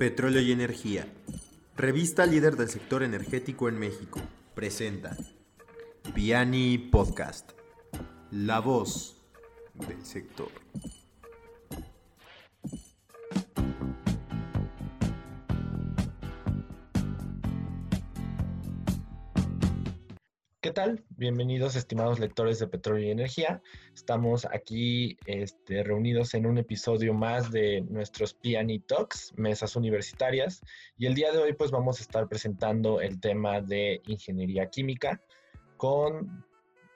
Petróleo y Energía. Revista líder del sector energético en México. Presenta Piani Podcast. La voz del sector. Bienvenidos, estimados lectores de Petróleo y Energía. Estamos aquí este, reunidos en un episodio más de nuestros Piani Talks, mesas universitarias. Y el día de hoy, pues vamos a estar presentando el tema de ingeniería química con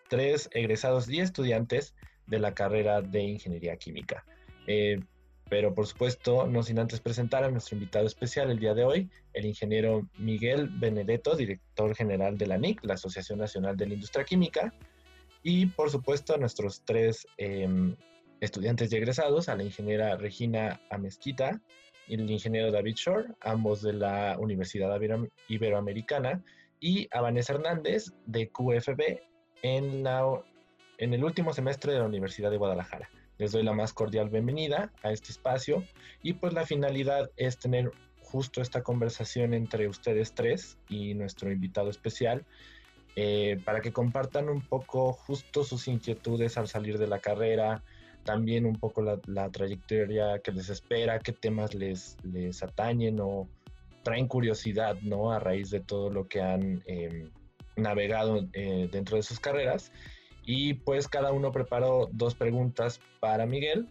tres egresados y estudiantes de la carrera de ingeniería química. Eh, pero por supuesto, no sin antes presentar a nuestro invitado especial el día de hoy, el ingeniero Miguel Benedetto, director general de la NIC, la Asociación Nacional de la Industria Química, y por supuesto a nuestros tres em, estudiantes y egresados, a la ingeniera Regina Amezquita y el ingeniero David Shore, ambos de la Universidad Iberoamericana, y a Vanessa Hernández de QFB en, la, en el último semestre de la Universidad de Guadalajara. Les doy la más cordial bienvenida a este espacio y pues la finalidad es tener justo esta conversación entre ustedes tres y nuestro invitado especial eh, para que compartan un poco justo sus inquietudes al salir de la carrera, también un poco la, trayectoria que les espera, qué temas les, les atañen o traen curiosidad, ¿no? A raíz de todo lo que han em, navegado eh, dentro de sus carreras y pues cada uno preparó dos preguntas para Miguel,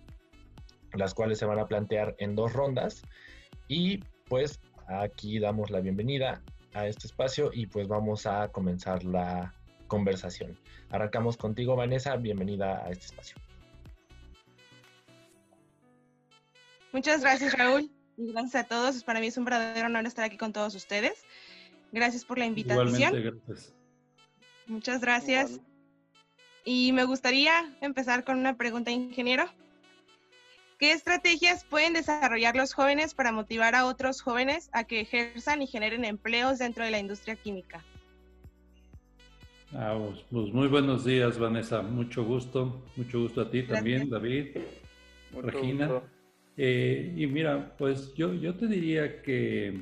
las cuales se van a plantear en dos rondas. Y pues aquí damos la bienvenida a este espacio y pues vamos a comenzar la conversación. Arrancamos contigo, Vanessa. Bienvenida a este espacio. Muchas gracias, Raúl. Y gracias a todos. Para mí es un verdadero honor estar aquí con todos ustedes. Gracias por la invitación. Igualmente, gracias. Muchas gracias. Y me gustaría empezar con una pregunta, ingeniero. ¿Qué estrategias pueden desarrollar los jóvenes para motivar a otros jóvenes a que ejerzan y generen empleos dentro de la industria química? Ah, pues, pues muy buenos días, Vanessa. Mucho gusto. Mucho gusto a ti también, David, Regina. Eh, y mira, pues yo, yo te diría que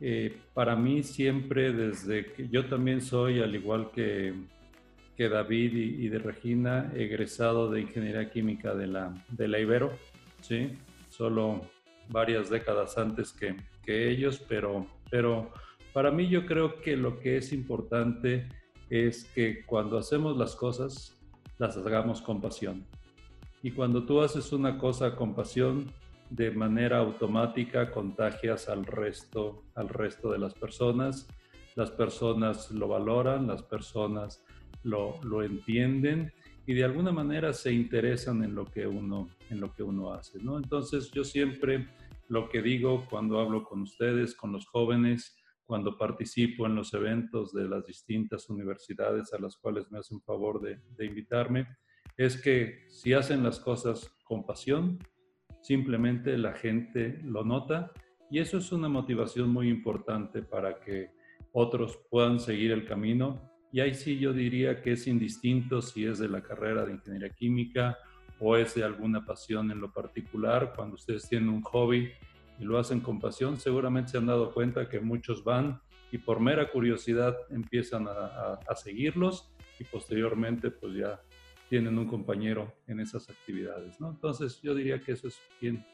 eh, para mí siempre, desde que yo también soy, al igual que David y, de Regina, egresado de Ingeniería Química de la, de la Ibero, ¿sí? Solo varias décadas antes que, que ellos, pero, pero para mí yo creo que lo que es importante es que cuando hacemos las cosas, las hagamos con pasión. Y cuando tú haces una cosa con pasión, de manera automática contagias al resto, al resto de las personas. Las personas lo valoran, las personas lo, entienden y de alguna manera se interesan en lo que uno, en lo que uno hace, ¿no? Entonces yo siempre lo que digo cuando hablo con ustedes, con los jóvenes, cuando participo en los eventos de las distintas universidades a las cuales me hacen favor de, de invitarme, es que si hacen las cosas con pasión, simplemente la gente lo nota y eso es una motivación muy importante para que otros puedan seguir el camino y ahí sí yo diría que es indistinto si es de la carrera de ingeniería química o es de alguna pasión en lo particular. Cuando ustedes tienen un hobby y lo hacen con pasión, seguramente se han dado cuenta que muchos van y por mera curiosidad empiezan a, seguirlos y posteriormente pues ya tienen un compañero en esas actividades. ¿no? Entonces yo diría que eso es bien,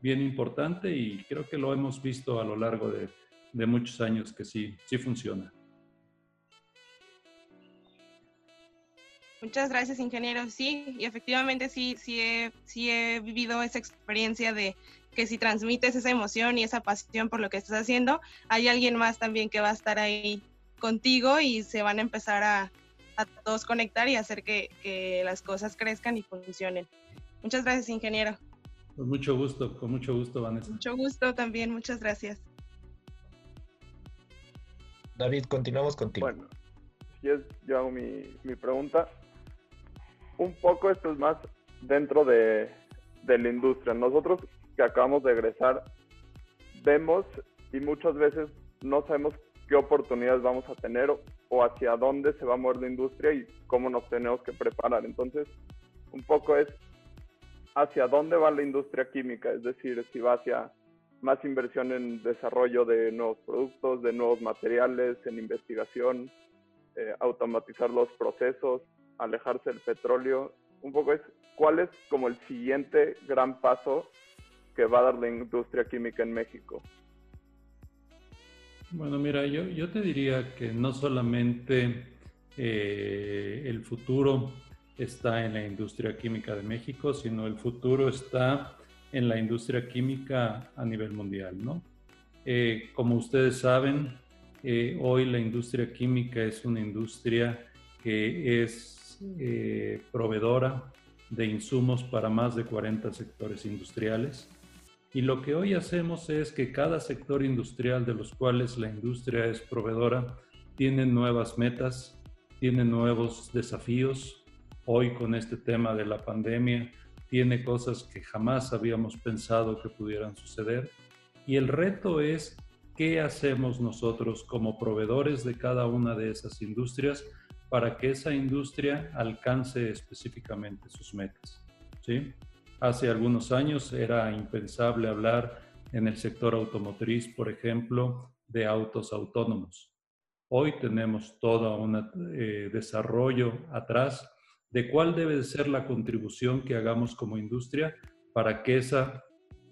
bien importante y creo que lo hemos visto a lo largo de, de muchos años que sí, sí funciona. Muchas gracias, ingeniero. Sí, y efectivamente sí, sí he, sí he vivido esa experiencia de que si transmites esa emoción y esa pasión por lo que estás haciendo, hay alguien más también que va a estar ahí contigo y se van a empezar a, a todos conectar y hacer que, que, las cosas crezcan y funcionen. Muchas gracias, ingeniero. Con mucho gusto, con mucho gusto, Vanessa. Mucho gusto también, muchas gracias. David, continuamos contigo. Bueno, yo, yo hago mi, mi pregunta un poco esto es más dentro de, la industria. Nosotros que acabamos de egresar, vemos y muchas veces no sabemos qué oportunidades vamos a tener o, hacia dónde se va a mover la industria y cómo nos tenemos que preparar. Entonces, un poco es hacia dónde va la industria química, es decir, si va hacia más inversión en desarrollo de nuevos productos, de nuevos materiales, en investigación, eh, automatizar los procesos, alejarse del petróleo. Un poco es cuál es como el siguiente gran paso que va a dar la industria química en México. Bueno, mira, yo, yo te diría que no solamente eh, el futuro está en la industria química de México, sino el futuro está en la industria química a nivel mundial, ¿no? Eh, como ustedes saben, eh, hoy la industria química es una industria que es proveedora de insumos para más de 40 sectores industriales. Y lo que hoy hacemos es que cada sector industrial de los cuales la industria es proveedora tiene nuevas metas, tiene nuevos desafíos. Hoy con este tema de la pandemia tiene cosas que jamás habíamos pensado que pudieran suceder. Y el reto es qué hacemos nosotros como proveedores de cada una de esas industrias para que esa industria alcance específicamente sus metas. ¿sí? Hace algunos años era impensable hablar en el sector automotriz, por ejemplo, de autos autónomos. Hoy tenemos todo un eh, desarrollo atrás de cuál debe ser la contribución que hagamos como industria para que esa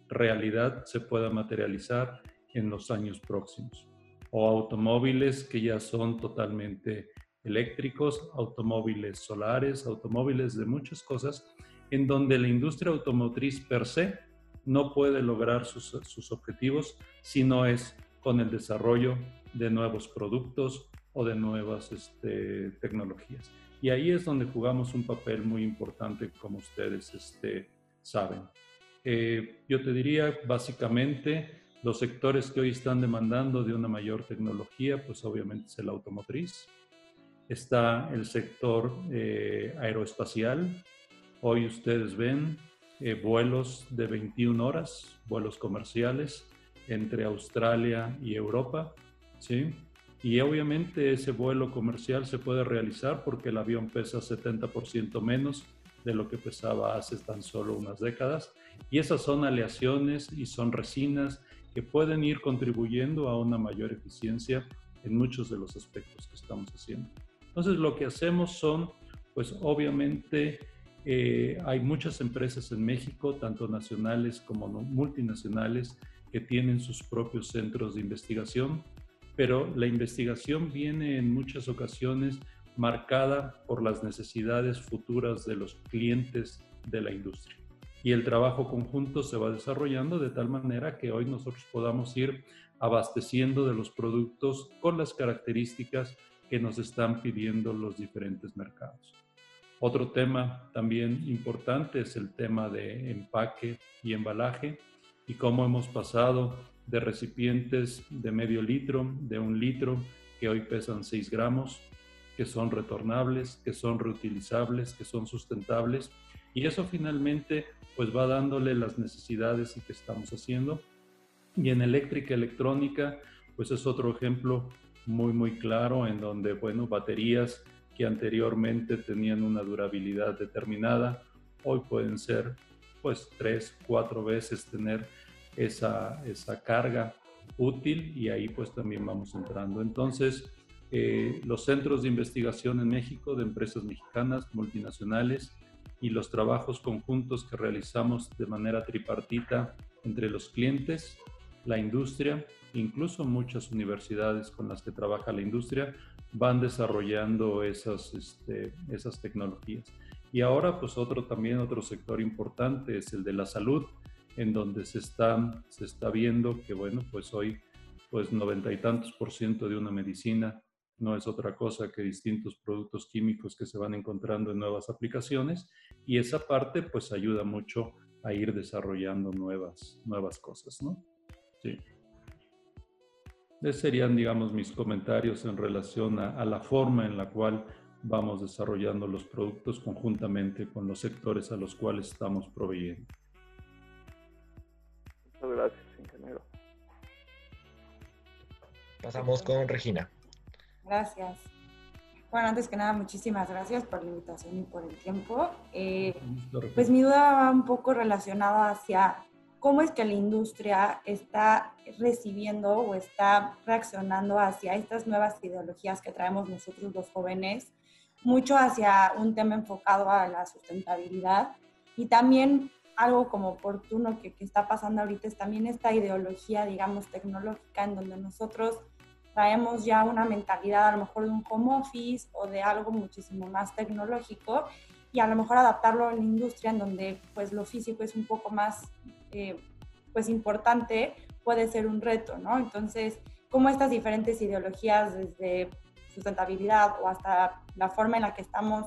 realidad se pueda materializar en los años próximos. O automóviles que ya son totalmente eléctricos, automóviles solares, automóviles de muchas cosas en donde la industria automotriz per se no puede lograr sus, objetivos si no es con el desarrollo de nuevos productos o de nuevas este, tecnologías. Y ahí es donde jugamos un papel muy importante, como ustedes este, saben. Eh, yo te diría, básicamente, los sectores que hoy están demandando de una mayor tecnología, pues obviamente es el automotriz. Está el sector eh, aeroespacial, Hoy ustedes ven eh, vuelos de 21 horas, vuelos comerciales entre Australia y Europa, ¿sí? Y obviamente ese vuelo comercial se puede realizar porque el avión pesa 70% menos de lo que pesaba hace tan solo unas décadas. Y esas son aleaciones y son resinas que pueden ir contribuyendo a una mayor eficiencia en muchos de los aspectos que estamos haciendo. Entonces lo que hacemos son, pues obviamente, eh, hay muchas empresas en México, tanto nacionales como multinacionales, que tienen sus propios centros de investigación, pero la investigación viene en muchas ocasiones marcada por las necesidades futuras de los clientes de la industria. Y el trabajo conjunto se va desarrollando de tal manera que hoy nosotros podamos ir abasteciendo de los productos con las características que nos están pidiendo los diferentes mercados. Otro tema también importante es el tema de empaque y embalaje y cómo hemos pasado de recipientes de medio litro, de un litro, que hoy pesan 6 gramos, que son retornables, que son reutilizables, que son sustentables. Y eso finalmente pues va dándole las necesidades que estamos haciendo. Y en eléctrica electrónica pues es otro ejemplo muy muy claro en donde bueno baterías que anteriormente tenían una durabilidad determinada, hoy pueden ser pues tres, cuatro veces tener esa, esa carga útil y ahí pues también vamos entrando. Entonces, eh, los centros de investigación en México de empresas mexicanas, multinacionales y los trabajos conjuntos que realizamos de manera tripartita entre los clientes, la industria, incluso muchas universidades con las que trabaja la industria, van desarrollando esas, este, esas tecnologías. Y ahora, pues otro también, otro sector importante es el de la salud, en donde se está, se está viendo que, bueno, pues hoy, pues noventa y tantos por ciento de una medicina no es otra cosa que distintos productos químicos que se van encontrando en nuevas aplicaciones y esa parte pues ayuda mucho a ir desarrollando nuevas, nuevas cosas, ¿no? Sí. Esos serían, digamos, mis comentarios en relación a, la forma en la cual vamos desarrollando los productos conjuntamente con los sectores a los cuales estamos proveyendo. Muchas gracias, ingeniero. Pasamos con Regina. Gracias. Bueno, antes que nada, muchísimas gracias por la invitación y por el tiempo. Eh, pues mi duda va un poco relacionada hacia cómo es que la industria está recibiendo o está reaccionando hacia estas nuevas ideologías que traemos nosotros los jóvenes, mucho hacia un tema enfocado a la sustentabilidad. Y también algo como oportuno que, está pasando ahorita es también esta ideología, digamos, tecnológica en donde nosotros traemos ya una mentalidad a lo mejor de un home office o de algo muchísimo más tecnológico y a lo mejor adaptarlo a la industria en donde pues lo físico es un poco más eh, pues importante, puede ser un reto, ¿no? Entonces, cómo estas diferentes ideologías desde sustentabilidad o hasta la forma en la que estamos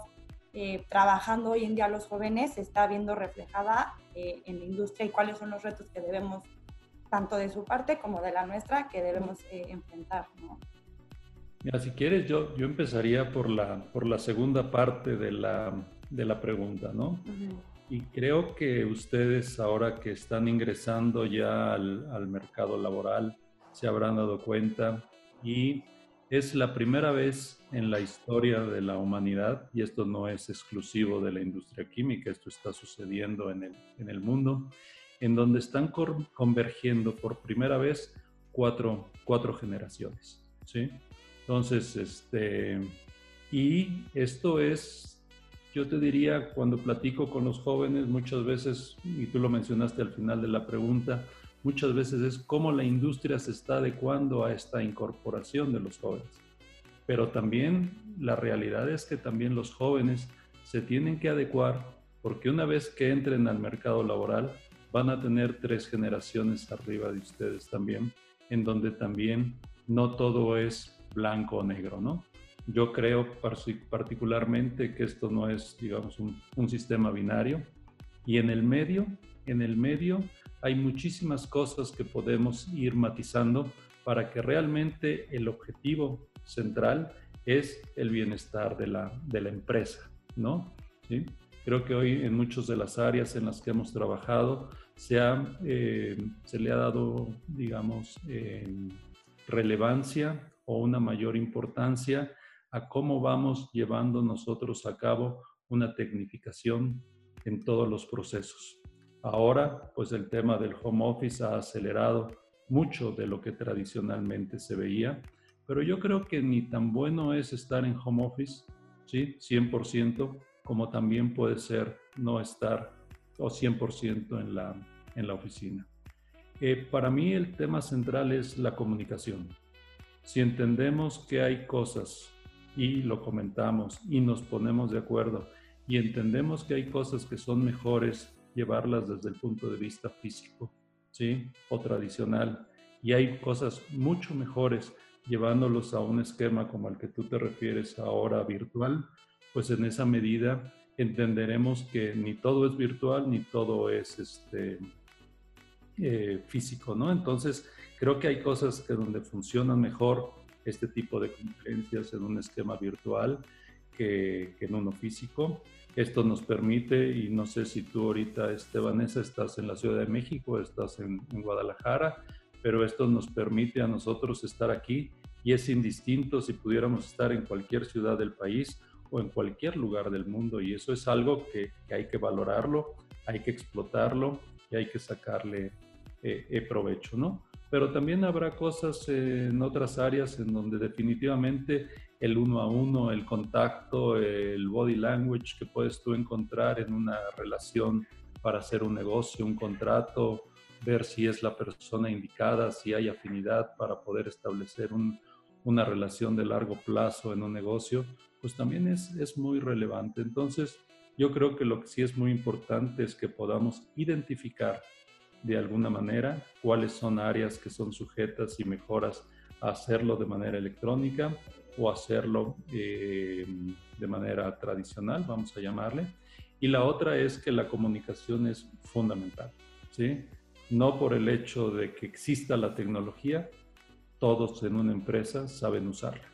eh, trabajando hoy en día los jóvenes se está viendo reflejada eh, en la industria y cuáles son los retos que debemos, tanto de su parte como de la nuestra, que debemos enfrentar, ¿no? Mira, si quieres, yo, yo empezaría por la, por la segunda parte de la, de la pregunta, ¿no? Y creo que ustedes ahora que están ingresando ya al, mercado laboral se habrán dado cuenta y es la primera vez en la historia de la humanidad, y esto no es exclusivo de la industria química, esto está sucediendo en el, en el mundo, en donde están convergiendo por primera vez cuatro, cuatro generaciones. ¿sí? Entonces, este, y esto es yo te diría, cuando platico con los jóvenes, muchas veces, y tú lo mencionaste al final de la pregunta, muchas veces es cómo la industria se está adecuando a esta incorporación de los jóvenes. Pero también la realidad es que también los jóvenes se tienen que adecuar porque una vez que entren al mercado laboral van a tener tres generaciones arriba de ustedes también, en donde también no todo es blanco o negro, ¿no? Yo creo particularmente que esto no es, digamos, un, sistema binario. Y en el medio, en el medio hay muchísimas cosas que podemos ir matizando para que realmente el objetivo central es el bienestar de la, de la empresa, ¿no? ¿Sí? Creo que hoy en muchas de las áreas en las que hemos trabajado se, eh, se le ha dado, digamos, eh, relevancia o una mayor importancia a cómo vamos llevando nosotros a cabo una tecnificación en todos los procesos. Ahora, pues el tema del home office ha acelerado mucho de lo que tradicionalmente se veía, pero yo creo que ni tan bueno es estar en home office, ¿sí? 100%, como también puede ser no estar o 100% en la, en la oficina. Eh, para mí el tema central es la comunicación. Si entendemos que hay cosas y lo comentamos y nos ponemos de acuerdo y entendemos que hay cosas que son mejores llevarlas desde el punto de vista físico, ¿sí? O tradicional. Y hay cosas mucho mejores llevándolos a un esquema como el que tú te refieres ahora virtual, pues en esa medida entenderemos que ni todo es virtual ni todo es este, eh, físico, ¿no? Entonces, creo que hay cosas que donde funcionan mejor este tipo de conferencias en un esquema virtual que, en uno físico. Esto nos permite, y no sé si tú ahorita, Estebanesa, estás en la Ciudad de México, estás en, en Guadalajara, pero esto nos permite a nosotros estar aquí y es indistinto si pudiéramos estar en cualquier ciudad del país o en cualquier lugar del mundo y eso es algo que, hay que valorarlo, hay que explotarlo y hay que sacarle eh, eh, provecho, ¿no? Pero también habrá cosas en otras áreas en donde definitivamente el uno a uno, el contacto, el body language que puedes tú encontrar en una relación para hacer un negocio, un contrato, ver si es la persona indicada, si hay afinidad para poder establecer una relación de largo plazo en un negocio, pues también es, es muy relevante. Entonces, yo creo que lo que sí es muy importante es que podamos identificar de alguna manera, cuáles son áreas que son sujetas y mejoras a hacerlo de manera electrónica o hacerlo eh, de manera tradicional, vamos a llamarle. Y la otra es que la comunicación es fundamental, ¿sí? No por el hecho de que exista la tecnología, todos en una empresa saben usarla,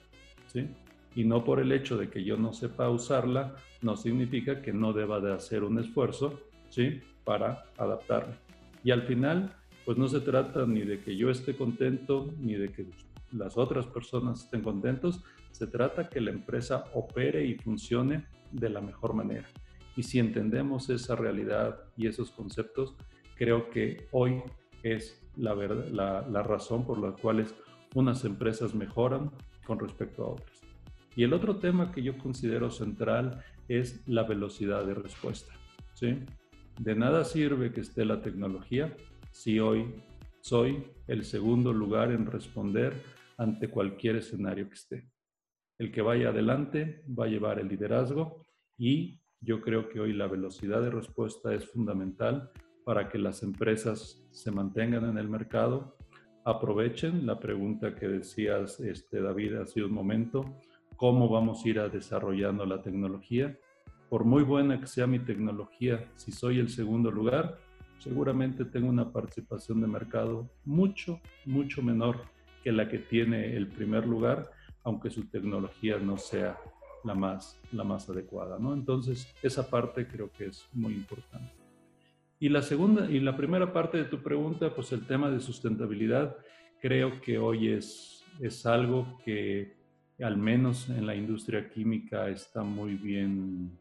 ¿sí? Y no por el hecho de que yo no sepa usarla, no significa que no deba de hacer un esfuerzo, ¿sí? Para adaptarla. Y al final, pues no se trata ni de que yo esté contento, ni de que las otras personas estén contentos, se trata que la empresa opere y funcione de la mejor manera. Y si entendemos esa realidad y esos conceptos, creo que hoy es la, la, razón por la cual unas empresas mejoran con respecto a otras. Y el otro tema que yo considero central es la velocidad de respuesta. ¿sí? De nada sirve que esté la tecnología si hoy soy el segundo lugar en responder ante cualquier escenario que esté. El que vaya adelante va a llevar el liderazgo y yo creo que hoy la velocidad de respuesta es fundamental para que las empresas se mantengan en el mercado, aprovechen la pregunta que decías, este, David, hace un momento, cómo vamos a ir desarrollando la tecnología. Por muy buena que sea mi tecnología, si soy el segundo lugar, seguramente tengo una participación de mercado mucho, mucho menor que la que tiene el primer lugar, aunque su tecnología no sea la más, la más adecuada. ¿no? Entonces, esa parte creo que es muy importante. Y la segunda y la primera parte de tu pregunta, pues el tema de sustentabilidad, creo que hoy es, es algo que al menos en la industria química está muy bien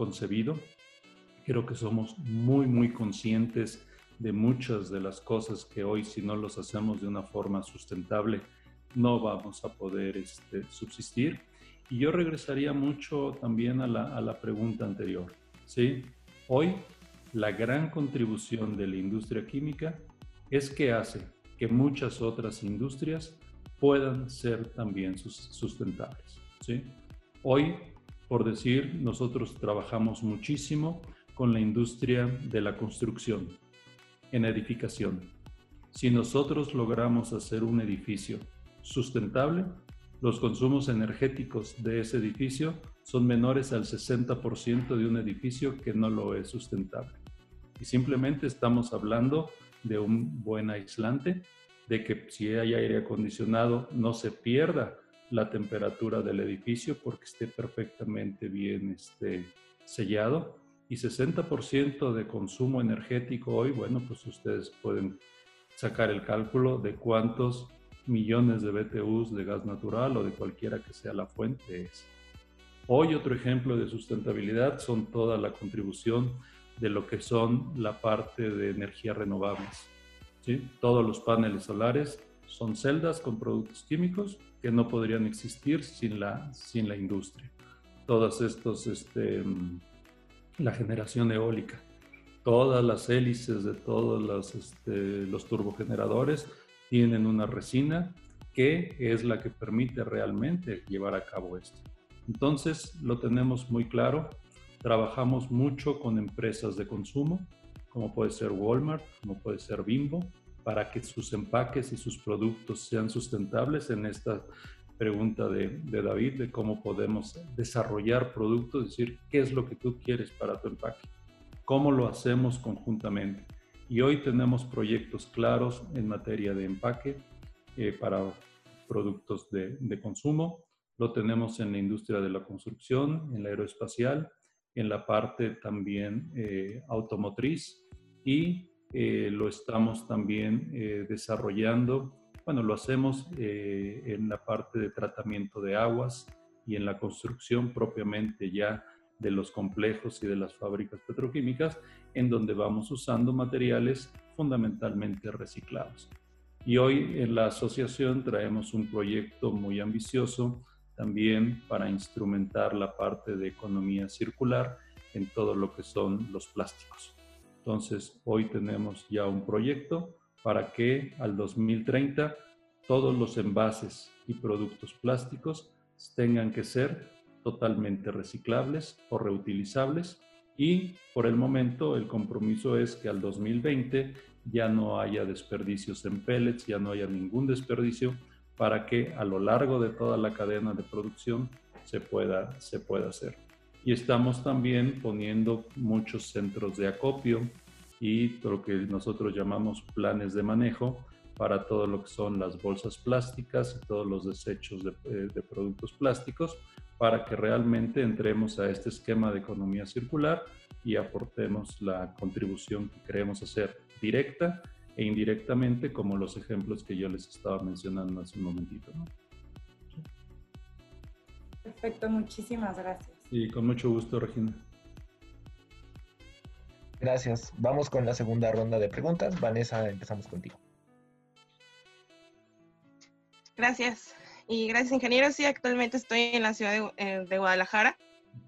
concebido. Creo que somos muy, muy conscientes de muchas de las cosas que hoy si no los hacemos de una forma sustentable no vamos a poder este, subsistir. Y yo regresaría mucho también a la, a la pregunta anterior. ¿sí? Hoy la gran contribución de la industria química es que hace que muchas otras industrias puedan ser también sustentables. ¿sí? Hoy, por decir, nosotros trabajamos muchísimo con la industria de la construcción, en edificación. Si nosotros logramos hacer un edificio sustentable, los consumos energéticos de ese edificio son menores al 60% de un edificio que no lo es sustentable. Y simplemente estamos hablando de un buen aislante de que si hay aire acondicionado no se pierda la temperatura del edificio porque esté perfectamente bien este, sellado. Y 60% de consumo energético hoy, bueno, pues ustedes pueden sacar el cálculo de cuántos millones de BTUs de gas natural o de cualquiera que sea la fuente es. Hoy otro ejemplo de sustentabilidad son toda la contribución de lo que son la parte de energías renovables. Todos los paneles solares son celdas con productos químicos que no podrían existir sin la, sin la industria. Todas estos, este, la generación eólica, todas las hélices de todos los, este, los turbogeneradores tienen una resina que es la que permite realmente llevar a cabo esto. Entonces lo tenemos muy claro, trabajamos mucho con empresas de consumo, como puede ser Walmart, como puede ser Bimbo, para que sus empaques y sus productos sean sustentables en esta pregunta de, David, de cómo podemos desarrollar productos, es decir, qué es lo que tú quieres para tu empaque, cómo lo hacemos conjuntamente. Y hoy tenemos proyectos claros en materia de empaque eh, para productos de, consumo, lo tenemos en la industria de la construcción, en la aeroespacial, en la parte también eh, automotriz y eh, lo estamos también eh, desarrollando. Bueno, lo hacemos en la parte de tratamiento de aguas y en la construcción propiamente ya de los complejos y de las fábricas petroquímicas, en donde vamos usando materiales fundamentalmente reciclados. Y hoy en la asociación traemos un proyecto muy ambicioso también para instrumentar la parte de economía circular en todo lo que son los plásticos. Entonces, hoy tenemos ya un proyecto para que al 2030 todos los envases y productos plásticos tengan que ser totalmente reciclables o reutilizables y por el momento el compromiso es que al 2020 ya no haya desperdicios en pellets, ya no haya ningún desperdicio para que a lo largo de toda la cadena de producción se pueda, se pueda hacer. Y estamos también poniendo muchos centros de acopio y lo que nosotros llamamos planes de manejo para todo lo que son las bolsas plásticas y todos los desechos de, eh, de productos plásticos para que realmente entremos a este esquema de economía circular y aportemos la contribución que queremos hacer directa e indirectamente como los ejemplos que yo les estaba mencionando hace un momentito. Perfecto, muchísimas gracias. Y con mucho gusto, Regina. Gracias. Vamos con la segunda ronda de preguntas. Vanessa, empezamos contigo. Gracias. Y gracias, ingeniero. Sí, actualmente estoy en la ciudad de, eh, Guadalajara.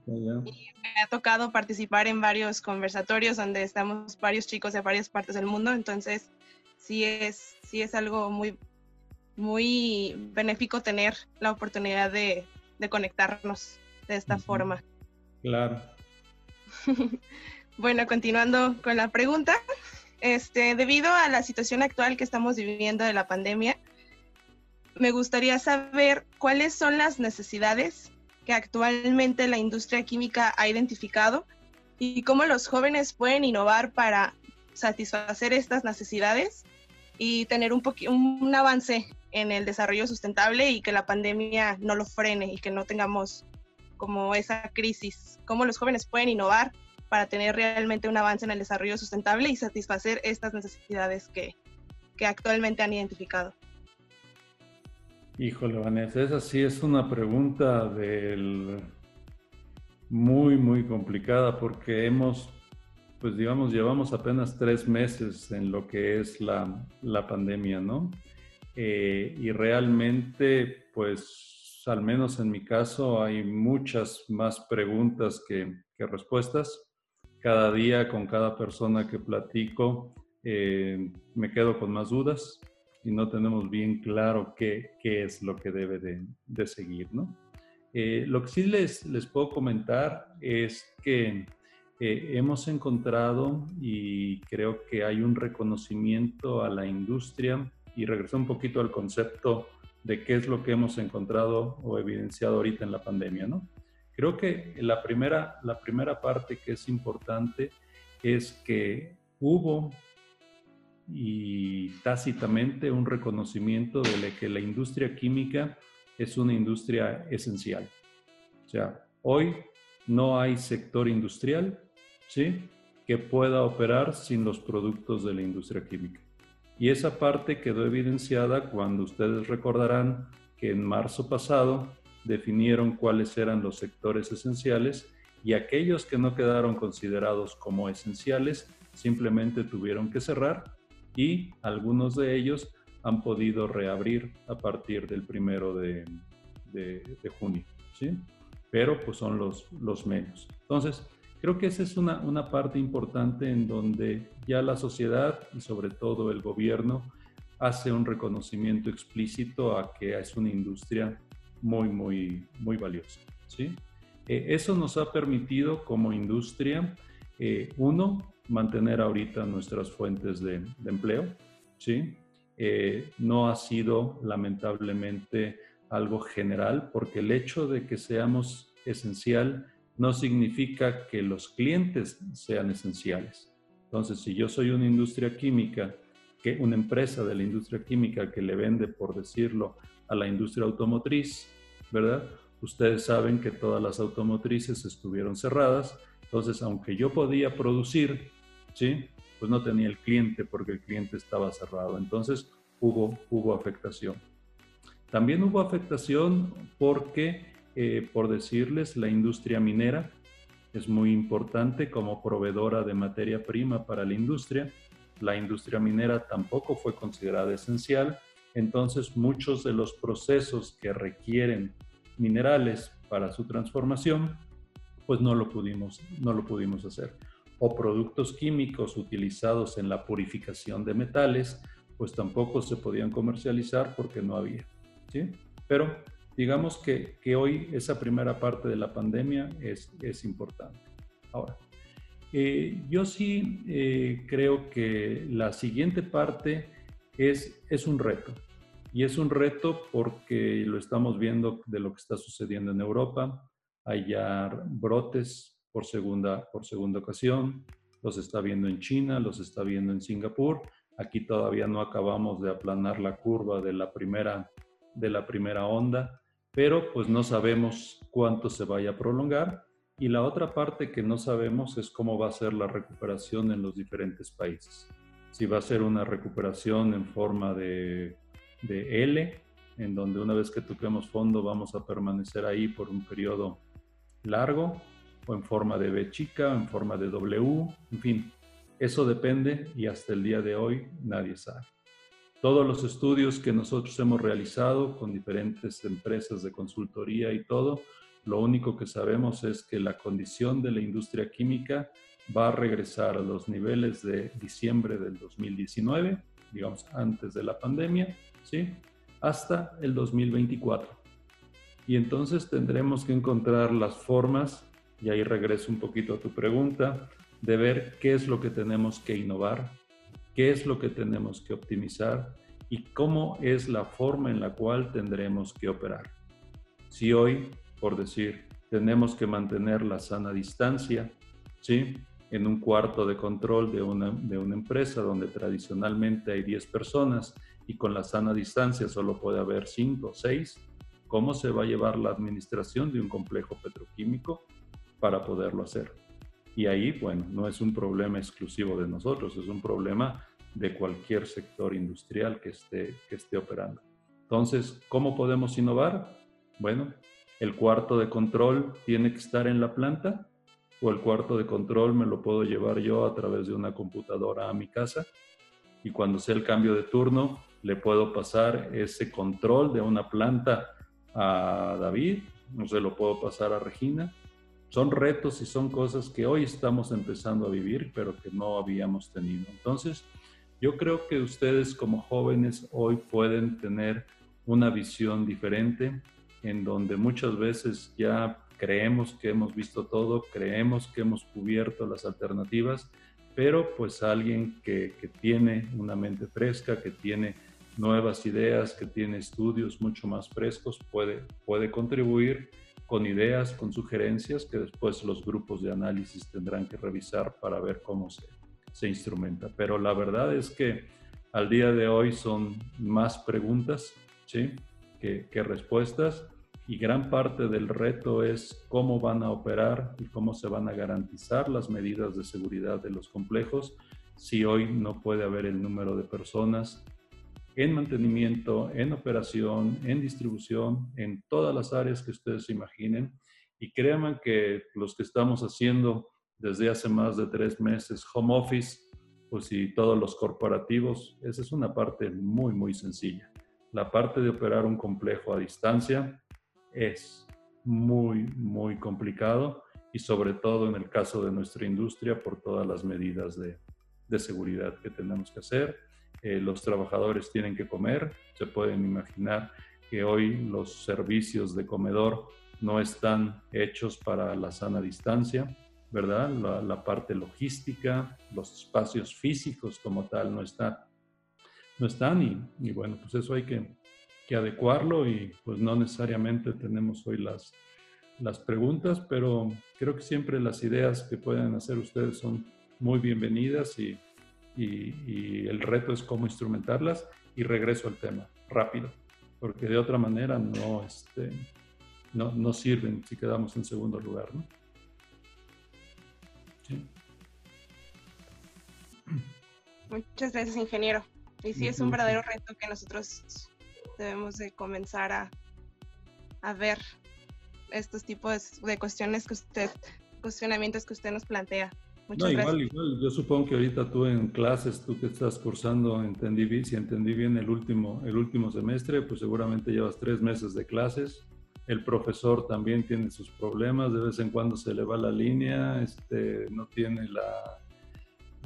Y me ha tocado participar en varios conversatorios donde estamos varios chicos de varias partes del mundo. Entonces, sí es, sí es algo muy, muy benéfico tener la oportunidad de, conectarnos de esta forma. Claro. Bueno, continuando con la pregunta, este, debido a la situación actual que estamos viviendo de la pandemia, me gustaría saber cuáles son las necesidades que actualmente la industria química ha identificado y cómo los jóvenes pueden innovar para satisfacer estas necesidades y tener un, un avance en el desarrollo sustentable y que la pandemia no lo frene y que no tengamos como esa crisis. ¿Cómo los jóvenes pueden innovar para tener realmente un avance en el desarrollo sustentable y satisfacer estas necesidades que, actualmente han identificado. Híjole, Vanessa, esa sí es una pregunta del muy, muy complicada porque hemos, pues digamos, llevamos apenas tres meses en lo que es la, pandemia, ¿no? Eh, y realmente, pues, al menos en mi caso, hay muchas más preguntas que, respuestas cada día con cada persona que platico eh, me quedo con más dudas y no tenemos bien claro qué, es lo que debe de, seguir, ¿no? Eh, lo que sí les, les puedo comentar es que eh, hemos encontrado y creo que hay un reconocimiento a la industria y regreso un poquito al concepto de qué es lo que hemos encontrado o evidenciado ahorita en la pandemia, ¿no? Creo que la primera, la primera parte que es importante es que hubo y tácitamente un reconocimiento de que la industria química es una industria esencial. O sea, hoy no hay sector industrial ¿sí? que pueda operar sin los productos de la industria química. Y esa parte quedó evidenciada cuando ustedes recordarán que en marzo pasado definieron cuáles eran los sectores esenciales y aquellos que no quedaron considerados como esenciales simplemente tuvieron que cerrar y algunos de ellos han podido reabrir a partir del primero de, junio, ¿sí? Pero pues son los, los menos. Entonces, creo que esa es una, una parte importante en donde ya la sociedad y sobre todo el gobierno hace un reconocimiento explícito a que es una industria muy, muy, muy valiosa. ¿sí? Eh, eso nos ha permitido como industria, eh, uno, mantener ahorita nuestras fuentes de, empleo. ¿sí? Eh, no ha sido lamentablemente algo general porque el hecho de que seamos esencial no significa que los clientes sean esenciales. Entonces, si yo soy una industria química, que una empresa de la industria química que le vende, por decirlo, a la industria automotriz, ¿verdad? Ustedes saben que todas las automotrices estuvieron cerradas, entonces aunque yo podía producir, ¿sí? Pues no tenía el cliente porque el cliente estaba cerrado, entonces hubo, hubo afectación. También hubo afectación porque, eh, por decirles, la industria minera es muy importante como proveedora de materia prima para la industria. La industria minera tampoco fue considerada esencial entonces muchos de los procesos que requieren minerales para su transformación, pues no lo pudimos, no lo pudimos hacer. O productos químicos utilizados en la purificación de metales, pues tampoco se podían comercializar porque no había. ¿sí? Pero digamos que, hoy esa primera parte de la pandemia es, es importante. Ahora, eh, yo sí eh, creo que la siguiente parte es, es un reto. Y es un reto porque lo estamos viendo de lo que está sucediendo en Europa. Hay ya brotes por segunda, por segunda ocasión. Los está viendo en China, los está viendo en Singapur. Aquí todavía no acabamos de aplanar la curva de la primera, de la primera onda, pero pues no sabemos cuánto se vaya a prolongar. Y la otra parte que no sabemos es cómo va a ser la recuperación en los diferentes países si va a ser una recuperación en forma de, de L, en donde una vez que toquemos fondo vamos a permanecer ahí por un periodo largo, o en forma de B chica, en forma de W, en fin, Eso depende y hasta el día de hoy nadie sabe. Todos los estudios que nosotros hemos realizado con diferentes empresas de consultoría y todo, lo único que sabemos es que la condición de la industria química va a regresar a los niveles de diciembre del 2019, digamos antes de la pandemia, ¿sí? hasta el 2024. Y entonces tendremos que encontrar las formas, y ahí regreso un poquito a tu pregunta, de ver qué es lo que tenemos que innovar, qué es lo que tenemos que optimizar y cómo es la forma en la cual tendremos que operar. Si hoy, por decir, tenemos que mantener la sana distancia, ¿sí? En un cuarto de control de una, de una empresa donde tradicionalmente hay 10 personas y con la sana distancia solo puede haber 5 o 6, ¿cómo se va a llevar la administración de un complejo petroquímico para poderlo hacer? Y ahí, bueno, no es un problema exclusivo de nosotros, es un problema de cualquier sector industrial que esté, que esté operando. Entonces, ¿cómo podemos innovar? Bueno, el cuarto de control tiene que estar en la planta o el cuarto de control me lo puedo llevar yo a través de una computadora a mi casa y cuando sea el cambio de turno le puedo pasar ese control de una planta a David, no se lo puedo pasar a Regina son retos y son cosas que hoy estamos empezando a vivir, pero que no habíamos tenido. Entonces, yo creo que ustedes como jóvenes hoy pueden tener una visión diferente en donde muchas veces ya creemos que hemos visto todo, creemos que hemos cubierto las alternativas, pero pues alguien que, que tiene una mente fresca, que tiene nuevas ideas, que tiene estudios mucho más frescos, puede, puede contribuir con ideas, con sugerencias que después los grupos de análisis tendrán que revisar para ver cómo se, se instrumenta. Pero la verdad es que al día de hoy son más preguntas que, que respuestas y gran parte del reto es cómo van a operar y cómo se van a garantizar las medidas de seguridad de los complejos si hoy no puede haber el número de personas en mantenimiento, en operación, en distribución, en todas las áreas que ustedes imaginen. Y créanme que los que estamos haciendo desde hace más de tres meses home office, pues y todos los corporativos, esa es una parte muy, muy sencilla. La parte de operar un complejo a distancia es muy, muy complicado y sobre todo en el caso de nuestra industria por todas las medidas de, de seguridad que tenemos que hacer los trabajadores tienen que comer. Se pueden imaginar que hoy los servicios de comedor no están hechos para la sana distancia, ¿verdad? La, parte logística, los espacios físicos como tal no están. No están y, y bueno, pues eso hay que, que, adecuarlo y pues no necesariamente tenemos hoy las, las preguntas, pero creo que siempre las ideas que pueden hacer ustedes son muy bienvenidas y y, el reto es cómo instrumentarlas y regreso al tema rápido, porque de otra manera no, este, no, no sirven si quedamos en segundo lugar. ¿no? Muchas gracias, ingeniero. Y sí, es un verdadero reto que nosotros debemos de comenzar a, a ver estos tipos de cuestiones que usted, cuestionamientos que usted nos plantea no, igual, igual, yo supongo que ahorita tú en clases, tú que estás cursando, entendí, si entendí bien el último, el último semestre, pues seguramente llevas tres meses de clases. El profesor también tiene sus problemas, de vez en cuando se le va la línea, este, no tiene la,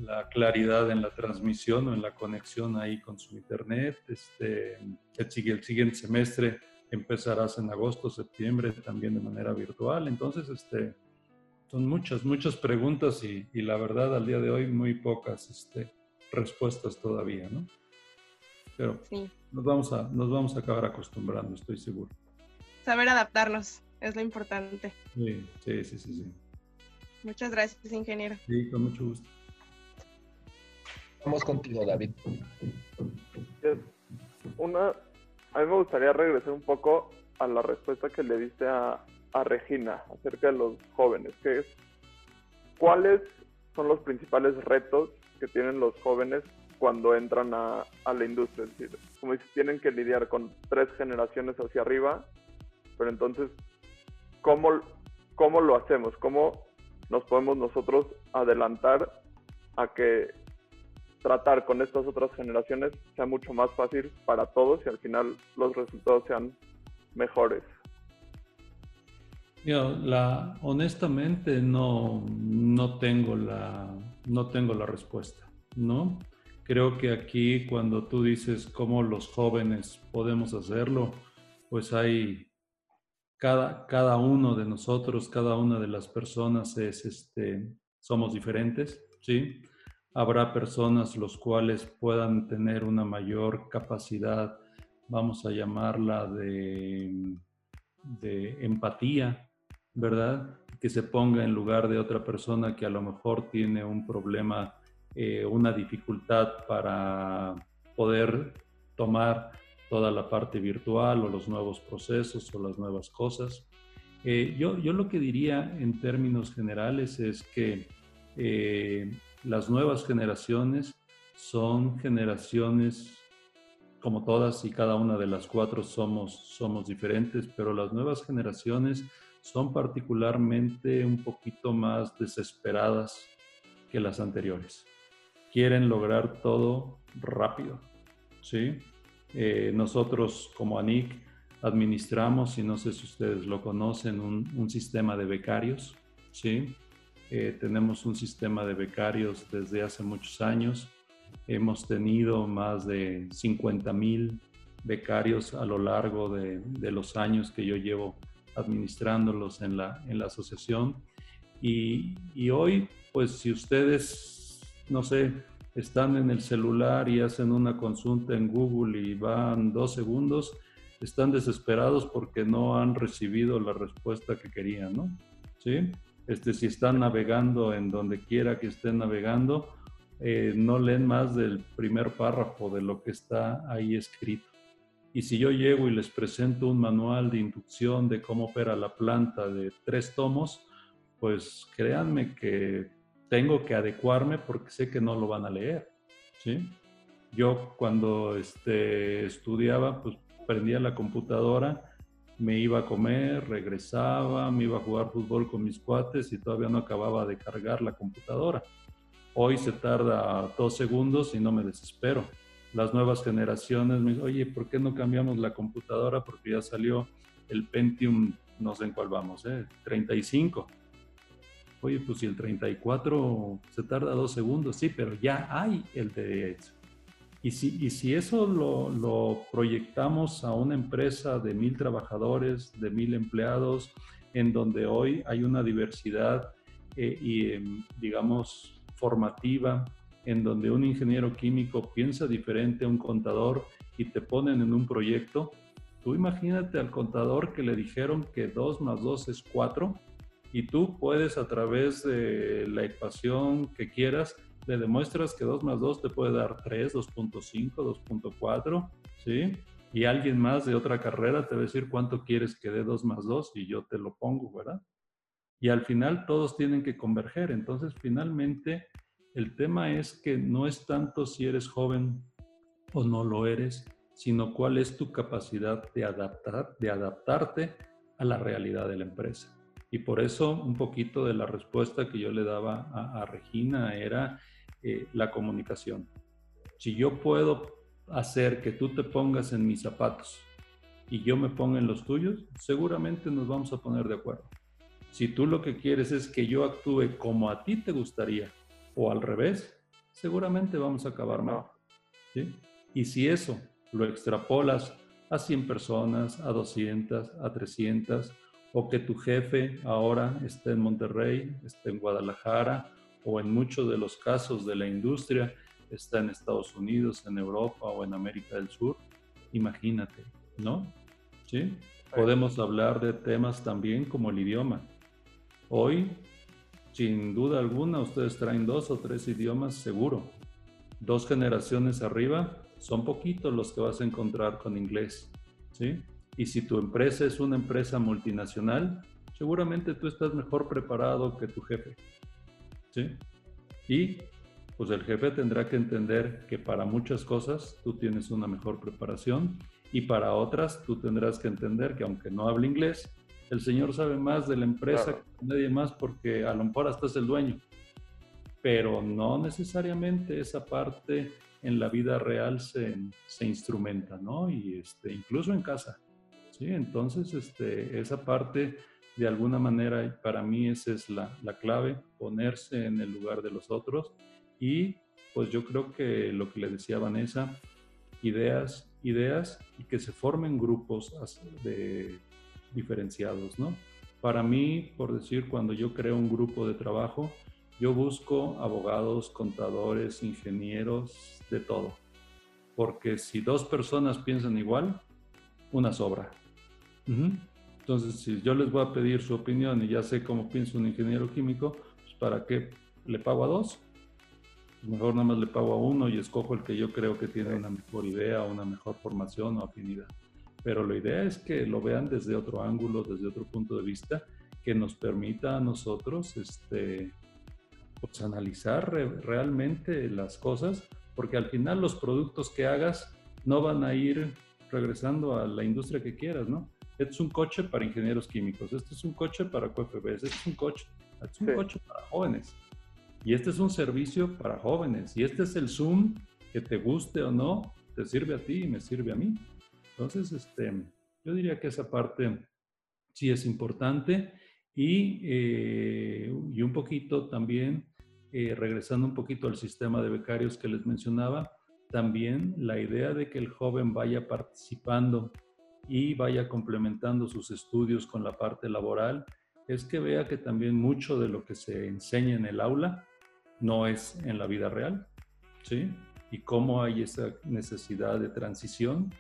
la claridad en la transmisión o en la conexión ahí con su internet. Este, el, el siguiente semestre empezarás en agosto, septiembre, también de manera virtual. Entonces, este, son muchas, muchas preguntas y, la verdad al día de hoy muy pocas este, respuestas todavía, ¿no? Pero nos, vamos a, nos vamos a acabar acostumbrando, estoy seguro. Saber adaptarnos es lo importante. Sí, sí, sí, sí. sí. Muchas gracias, ingeniero. Sí, con mucho gusto. Vamos contigo, David. Una, a mí me gustaría regresar un poco a la respuesta que le diste a, a Regina acerca de los jóvenes, que es cuáles son los principales retos que tienen los jóvenes cuando entran a, la industria. Es decir, como si tienen que lidiar con tres generaciones hacia arriba, pero entonces, ¿cómo, cómo lo hacemos? ¿Cómo nos podemos nosotros adelantar a que tratar con estas otras generaciones sea mucho más fácil para todos y al final los resultados sean mejores. La, honestamente no, no, tengo la, no tengo la respuesta, ¿no? Creo que aquí cuando tú dices cómo los jóvenes podemos hacerlo, pues hay cada, cada uno de nosotros, cada una de las personas es, este, somos diferentes, ¿sí? Habrá personas los cuales puedan tener una mayor capacidad, vamos a llamarla de, de empatía, ¿verdad? Que se ponga en lugar de otra persona que a lo mejor tiene un problema, eh, una dificultad para poder tomar toda la parte virtual o los nuevos procesos o las nuevas cosas. Eh, yo, yo lo que diría en términos generales es que eh, las nuevas generaciones son generaciones, como todas y cada una de las cuatro somos, somos diferentes, pero las nuevas generaciones son particularmente un poquito más desesperadas que las anteriores. Quieren lograr todo rápido, ¿sí? Eh, nosotros como ANIC administramos, y no sé si ustedes lo conocen, un, sistema de becarios, ¿sí? Eh, tenemos un sistema de becarios desde hace muchos años. Hemos tenido más de 50 mil becarios a lo largo de, de, los años que yo llevo administrándolos en la, en la asociación. Y, y, hoy, pues si ustedes, no sé, están en el celular y hacen una consulta en Google y van dos segundos, están desesperados porque no han recibido la respuesta que querían, ¿no? ¿Sí? Este, si están navegando en donde quiera que estén navegando, eh, no leen más del primer párrafo de lo que está ahí escrito. Y si yo llego y les presento un manual de inducción de cómo opera la planta de tres tomos, pues créanme que tengo que adecuarme porque sé que no lo van a leer. ¿sí? Yo cuando este, estudiaba, pues prendía la computadora me iba a comer, regresaba, me iba a jugar fútbol con mis cuates y todavía no acababa de cargar la computadora. Hoy se tarda dos segundos y no me desespero. Las nuevas generaciones me dicen, oye, ¿por qué no cambiamos la computadora? Porque ya salió el Pentium, no sé en cuál vamos, ¿eh? 35. Oye, pues si el 34 se tarda dos segundos, sí, pero ya hay el de y si, y si eso lo, lo, proyectamos a una empresa de mil trabajadores, de mil empleados, en donde hoy hay una diversidad eh, y, em, digamos, formativa, en donde un ingeniero químico piensa diferente a un contador y te ponen en un proyecto, tú imagínate al contador que le dijeron que 2 más 2 es 4 y tú puedes a través de la ecuación que quieras le demuestras que 2 más 2 te puede dar 3, 2.5, 2.4, ¿sí? Y alguien más de otra carrera te va a decir cuánto quieres que dé 2 más 2 y yo te lo pongo, ¿verdad? Y al final todos tienen que converger. Entonces, finalmente, el tema es que no es tanto si eres joven o no lo eres, sino cuál es tu capacidad de, adaptar, de adaptarte a la realidad de la empresa. Y por eso un poquito de la respuesta que yo le daba a, Regina era eh, la comunicación. Si yo puedo hacer que tú te pongas en mis zapatos y yo me ponga en los tuyos, seguramente nos vamos a poner de acuerdo. Si tú lo que quieres es que yo actúe como a ti te gustaría o al revés, seguramente vamos a acabar mal. Y si eso lo extrapolas a 100 personas, a 200, a 300, o que tu jefe ahora esté en Monterrey, esté en Guadalajara, o en muchos de los casos de la industria está en Estados Unidos, en Europa o en América del Sur. Imagínate, ¿no? ¿Sí? Podemos hablar de temas también como el idioma. Hoy, sin duda alguna, ustedes traen dos o tres idiomas seguro. Dos generaciones arriba, son poquitos los que vas a encontrar con inglés, ¿sí? Y si tu empresa es una empresa multinacional, seguramente tú estás mejor preparado que tu jefe. Y pues el jefe tendrá que entender que para muchas cosas tú tienes una mejor preparación y para otras tú tendrás que entender que aunque no hable inglés, el señor sabe más de la empresa que nadie más porque a lo mejor hasta es el dueño. pero no necesariamente esa parte en la vida real se, se instrumenta, ¿no? Y este, incluso en casa, ¿sí? Entonces, este, esa parte, de alguna manera, para mí esa es la, la clave, ponerse en el lugar de los otros y pues yo creo que lo que le decía Vanessa, ideas, ideas y que se formen grupos de, diferenciados, ¿no? Para mí, por decir, cuando yo creo un grupo de trabajo, yo busco abogados, contadores, ingenieros, de todo. Porque si dos personas piensan igual, una sobra. Entonces, si yo les voy a pedir su opinión y ya sé cómo piensa un ingeniero químico, pues ¿para qué le pago a dos? mejor nada más le pago a uno y escojo el que yo creo que tiene una mejor idea, una mejor formación o afinidad. Pero la idea es que lo vean desde otro ángulo, desde otro punto de vista, que nos permita a nosotros este, pues, analizar realmente las cosas, porque al final los productos que hagas no van a ir regresando a la industria que quieras, ¿no? Este es un coche para ingenieros químicos, este es un coche para QFBs, este es un coche, este es un coche para jóvenes y este es un servicio para jóvenes. Y este es el Zoom que te guste o no, te sirve a ti y me sirve a mí. Entonces, este, yo diría que esa parte sí es importante. Y, eh, y un poquito también, eh, regresando un poquito al sistema de becarios que les mencionaba, también la idea de que el joven vaya participando y vaya complementando sus estudios con la parte laboral, es que vea que también mucho de lo que se enseña en el aula no es en la vida real, ¿sí? Y cómo hay esa necesidad de transición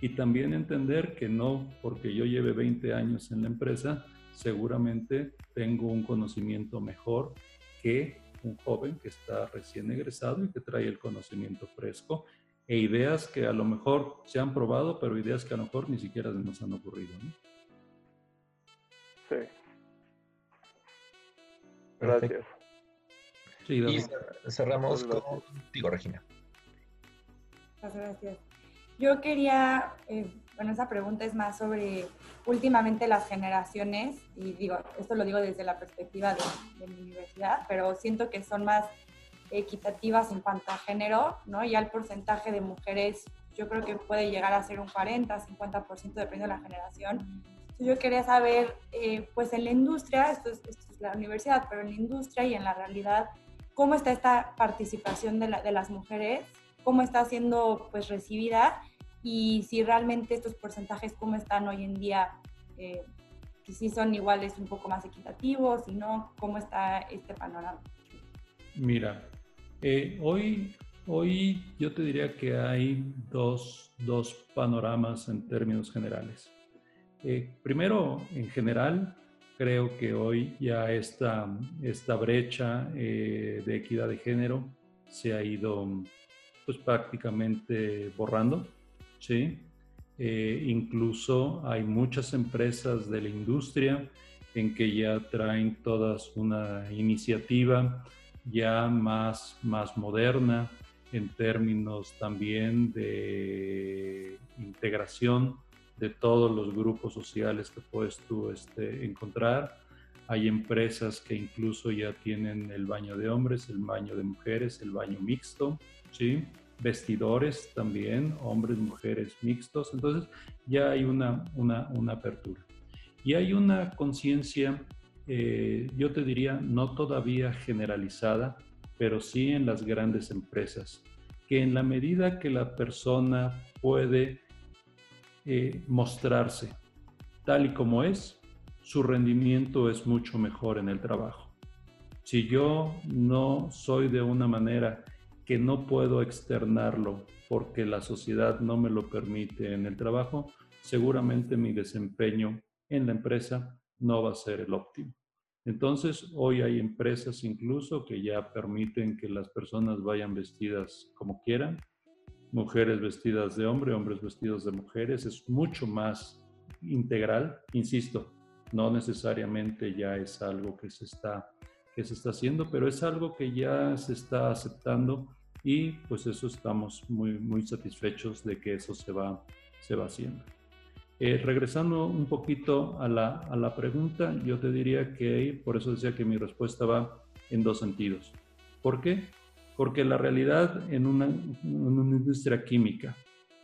y también entender que no porque yo lleve 20 años en la empresa, seguramente tengo un conocimiento mejor que un joven que está recién egresado y que trae el conocimiento fresco e ideas que a lo mejor se han probado, pero ideas que a lo mejor ni siquiera nos han ocurrido. ¿no? Sí. Gracias y cerramos contigo, Regina. Muchas gracias. Yo quería, eh, bueno, esa pregunta es más sobre últimamente las generaciones, y digo, esto lo digo desde la perspectiva de, mi universidad, pero siento que son más equitativas en cuanto a género, ¿no? Ya el porcentaje de mujeres yo creo que puede llegar a ser un 40, 50% dependiendo de la generación. yo quería saber, eh, pues en la industria, esto es, esto es, la universidad, pero en la industria y en la realidad, cómo está esta participación de, las mujeres, cómo está siendo pues recibida y si realmente estos porcentajes cómo están hoy en día, eh, si son iguales un poco más equitativos, si no, cómo está este panorama. Mira, eh, hoy, hoy yo te diría que hay dos, dos panoramas en términos generales. Eh, primero, en general, Creo que hoy ya esta, esta brecha de equidad de género se ha ido pues prácticamente borrando, ¿sí? Eh, incluso hay muchas empresas de la industria en que ya traen todas una iniciativa ya más, más moderna en términos también de integración de todos los grupos sociales que puedes tú este, encontrar. Hay empresas que incluso ya tienen el baño de hombres, el baño de mujeres, el baño mixto, Vestidores también, hombres, mujeres mixtos. Entonces ya hay una, una, una apertura. Y hay una conciencia, eh, yo te diría, no todavía generalizada, pero sí en las grandes empresas, que en la medida que la persona puede eh, mostrarse tal y como es, su rendimiento es mucho mejor en el trabajo. Si yo no soy de una manera que no puedo externarlo porque la sociedad no me lo permite en el trabajo, seguramente mi desempeño en la empresa no va a ser el óptimo. Entonces, hoy hay empresas incluso que ya permiten que las personas vayan vestidas como quieran, mujeres vestidas de hombre, hombres vestidos de mujeres, es mucho más integral, insisto, no necesariamente ya es algo que se está que se está haciendo, pero es algo que ya se está aceptando y pues eso estamos muy muy satisfechos de que eso se va se va haciendo. Eh, regresando un poquito a la, a la pregunta, yo te diría que, por eso decía que mi respuesta va en dos sentidos. ¿Por qué? Porque la realidad en una, en una industria química,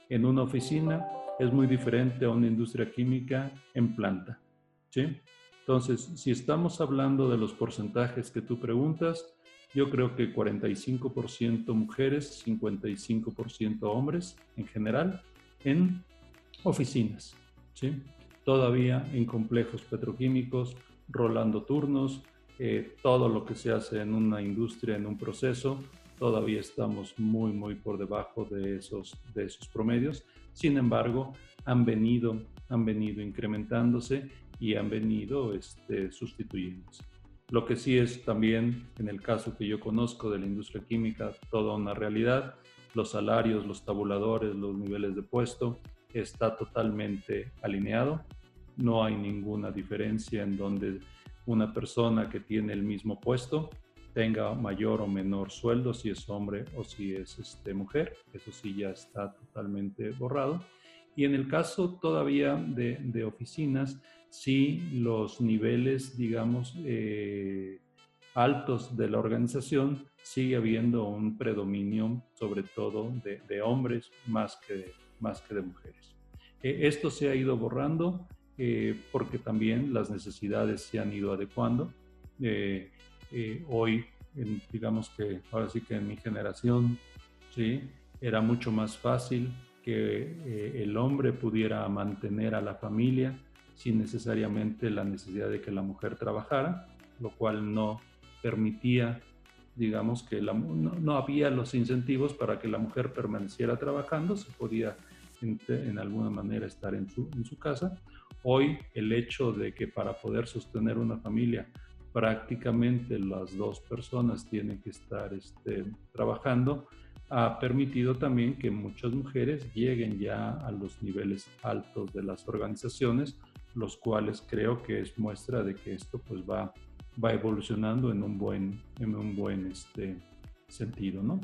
en una oficina, es muy diferente a una industria química en planta. ¿sí? Entonces, si estamos hablando de los porcentajes que tú preguntas, yo creo que 45% mujeres, 55% hombres en general en oficinas, ¿sí? Todavía en complejos petroquímicos, rolando turnos, eh, todo lo que se hace en una industria, en un proceso, todavía estamos muy, muy por debajo de esos, de esos promedios. Sin embargo, han venido, han venido incrementándose y han venido este, sustituyéndose. Lo que sí es también, en el caso que yo conozco de la industria química, toda una realidad. Los salarios, los tabuladores, los niveles de puesto, está totalmente alineado. No hay ninguna diferencia en donde una persona que tiene el mismo puesto tenga mayor o menor sueldo, si es hombre o si es este, mujer. Eso sí ya está totalmente borrado. Y en el caso todavía de, de oficinas, si los niveles, digamos, eh, altos de la organización, sigue habiendo un predominio, sobre todo de, hombres más que de, más que de mujeres. Eh, esto se ha ido borrando eh, porque también las necesidades se han ido adecuando. hoy, digamos que ahora sí que en mi generación, ¿sí? era mucho más fácil que el hombre pudiera mantener a la familia, sin necesariamente la necesidad de que la mujer trabajara, lo cual no permitía, digamos, que no, había los incentivos para que la mujer permaneciera trabajando, se podía en, alguna manera estar en su, en su casa. Hoy el hecho de que para poder sostener una familia prácticamente las dos personas tienen que estar este, trabajando, ha permitido también que muchas mujeres lleguen ya a los niveles altos de las organizaciones los cuales creo que es muestra de que esto pues va, va evolucionando en un buen, en un buen este, sentido, ¿no?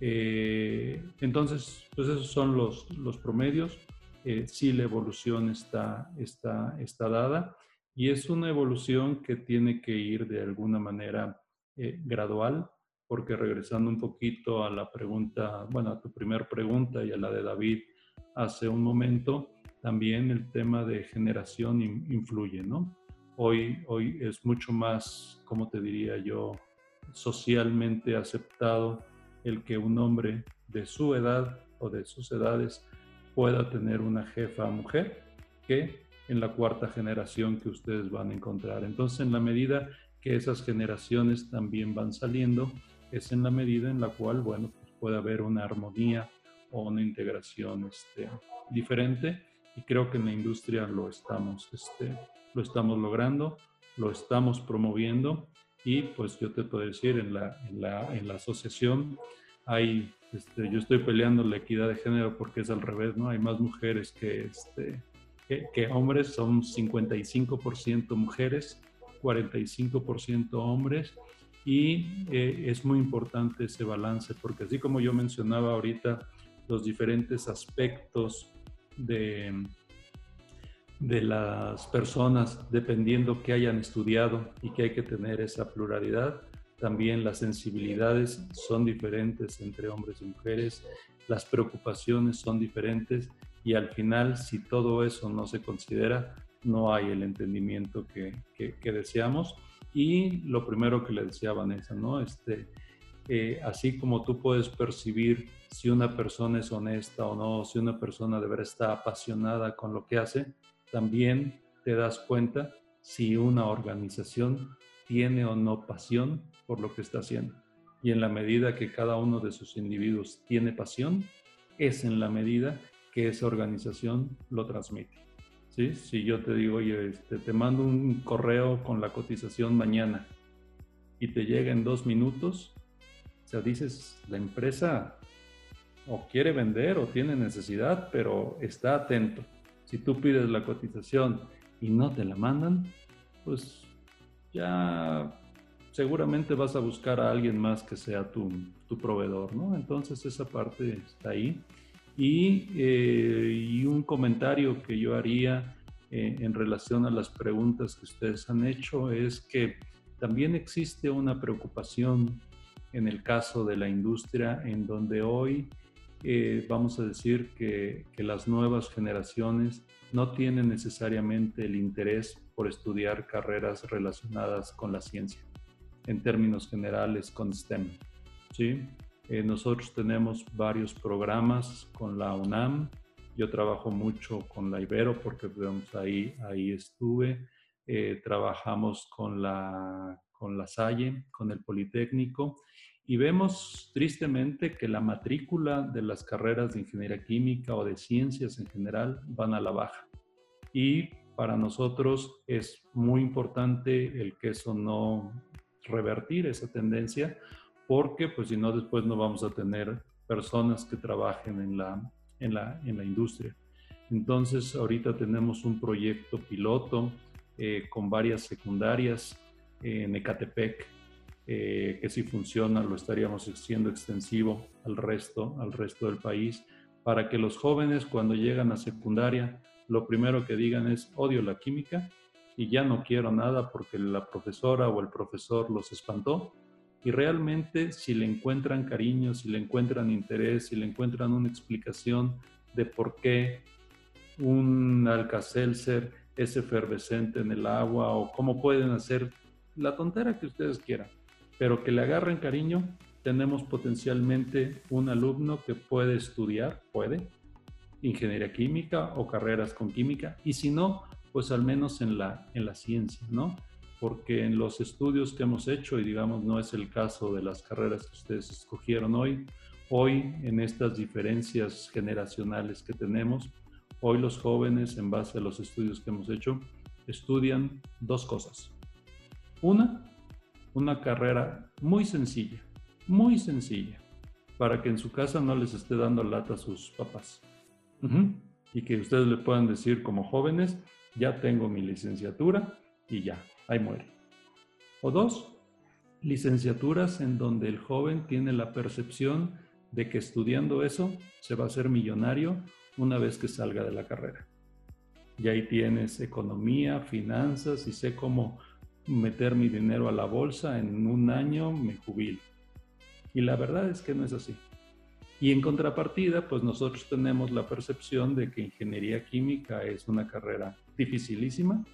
Eh, entonces, pues esos son los, los promedios. Eh, sí, la evolución está, está, está dada y es una evolución que tiene que ir de alguna manera eh, gradual, porque regresando un poquito a la pregunta, bueno, a tu primera pregunta y a la de David hace un momento, también el tema de generación influye, ¿no? Hoy, hoy es mucho más, como te diría yo, socialmente aceptado el que un hombre de su edad o de sus edades pueda tener una jefa mujer que en la cuarta generación que ustedes van a encontrar. Entonces, en la medida que esas generaciones también van saliendo, es en la medida en la cual, bueno, pues puede haber una armonía o una integración este, diferente y creo que en la industria lo estamos, este, lo estamos logrando, lo estamos promoviendo y pues yo te puedo decir, en la, en la, en la asociación hay, este, yo estoy peleando la equidad de género porque es al revés, ¿no? Hay más mujeres que, este, que, hombres, son 55% mujeres, 45% hombres y eh, es muy importante ese balance porque así como yo mencionaba ahorita los diferentes aspectos de, de las personas, dependiendo que hayan estudiado y que hay que tener esa pluralidad. También las sensibilidades son diferentes entre hombres y mujeres, las preocupaciones son diferentes y al final, si todo eso no se considera, no hay el entendimiento que, que, deseamos. Y lo primero que le decía Vanessa, ¿no? Este, eh, así como tú puedes percibir si una persona es honesta o no, si una persona de verdad está apasionada con lo que hace, también te das cuenta si una organización tiene o no pasión por lo que está haciendo. Y en la medida que cada uno de sus individuos tiene pasión, es en la medida que esa organización lo transmite. ¿Sí? Si yo te digo, oye, este, te mando un correo con la cotización mañana y te llega en dos minutos, o sea, dices, la empresa o quiere vender o tiene necesidad, pero está atento. Si tú pides la cotización y no te la mandan, pues ya seguramente vas a buscar a alguien más que sea tu, tu proveedor, ¿no? Entonces esa parte está ahí. Y, eh, y un comentario que yo haría eh, en relación a las preguntas que ustedes han hecho es que también existe una preocupación en el caso de la industria, en donde hoy eh, vamos a decir que, que, las nuevas generaciones no tienen necesariamente el interés por estudiar carreras relacionadas con la ciencia, en términos generales con STEM. ¿sí? Eh, nosotros tenemos varios programas con la UNAM, yo trabajo mucho con la Ibero porque ahí, ahí estuve, eh, trabajamos con la, con la Salle, con el Politécnico y vemos tristemente que la matrícula de las carreras de ingeniería química o de ciencias en general van a la baja. Y para nosotros es muy importante el que eso no revertir esa tendencia, porque pues si no después no vamos a tener personas que trabajen en la, en la, en la industria. Entonces ahorita tenemos un proyecto piloto eh, con varias secundarias en Ecatepec, eh, que si funciona lo estaríamos haciendo extensivo al resto, al resto del país, para que los jóvenes cuando llegan a secundaria, lo primero que digan es odio la química y ya no quiero nada porque la profesora o el profesor los espantó. Y realmente si le encuentran cariño, si le encuentran interés, si le encuentran una explicación de por qué un alcacelser es efervescente en el agua o cómo pueden hacer la tontera que ustedes quieran, pero que le agarren cariño, tenemos potencialmente un alumno que puede estudiar, puede, ingeniería química o carreras con química, y si no, pues al menos en la, en la ciencia, ¿no? Porque en los estudios que hemos hecho, y digamos no es el caso de las carreras que ustedes escogieron hoy, hoy en estas diferencias generacionales que tenemos, hoy los jóvenes, en base a los estudios que hemos hecho, estudian dos cosas. Una, una carrera muy sencilla, muy sencilla, para que en su casa no les esté dando lata a sus papás. Y que ustedes le puedan decir como jóvenes, ya tengo mi licenciatura y ya, ahí muere. O dos, licenciaturas en donde el joven tiene la percepción de que estudiando eso se va a ser millonario una vez que salga de la carrera. Y ahí tienes economía, finanzas y sé cómo meter mi dinero a la bolsa, en un año me jubilo. Y la verdad es que no es así. Y en contrapartida, pues nosotros tenemos la percepción de que ingeniería química es una carrera dificilísima,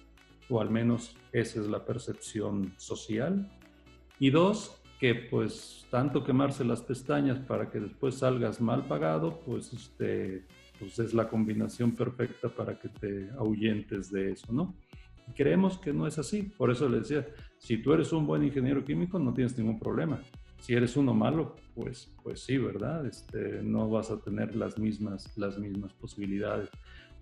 o al menos esa es la percepción social. Y dos, que pues tanto quemarse las pestañas para que después salgas mal pagado, pues, este, pues es la combinación perfecta para que te ahuyentes de eso, ¿no? Creemos que no es así. Por eso le decía, si tú eres un buen ingeniero químico, no tienes ningún problema. Si eres uno malo, pues, pues sí, ¿verdad? Este, no vas a tener las mismas, las mismas posibilidades.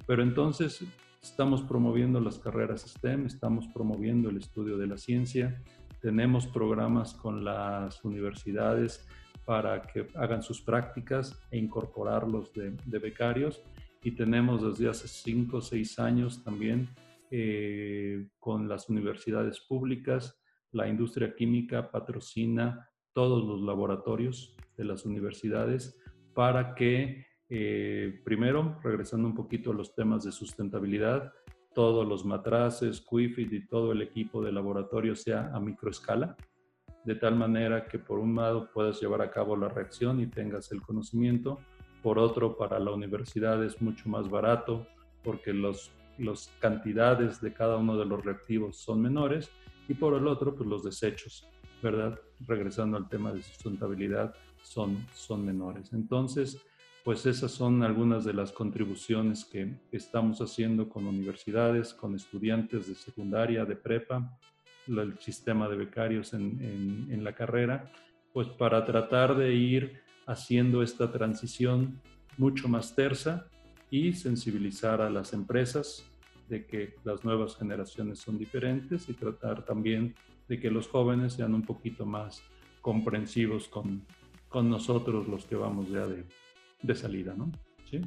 Pero entonces estamos promoviendo las carreras STEM, estamos promoviendo el estudio de la ciencia, tenemos programas con las universidades para que hagan sus prácticas e incorporarlos de, de becarios y tenemos desde hace cinco o seis años también eh, con las universidades públicas. La industria química patrocina todos los laboratorios de las universidades para que, eh, primero, regresando un poquito a los temas de sustentabilidad, todos los matraces, QIFID y todo el equipo de laboratorio sea a microescala, de tal manera que por un lado puedas llevar a cabo la reacción y tengas el conocimiento, por otro para la universidad es mucho más barato porque los las cantidades de cada uno de los reactivos son menores y por el otro, pues los desechos, ¿verdad? Regresando al tema de sustentabilidad, son, son menores. Entonces, pues esas son algunas de las contribuciones que estamos haciendo con universidades, con estudiantes de secundaria, de prepa, el sistema de becarios en, en la carrera, pues para tratar de ir haciendo esta transición mucho más tersa y sensibilizar a las empresas de que las nuevas generaciones son diferentes y tratar también de que los jóvenes sean un poquito más comprensivos con, con nosotros los que vamos ya de, de salida, ¿no? ¿Sí?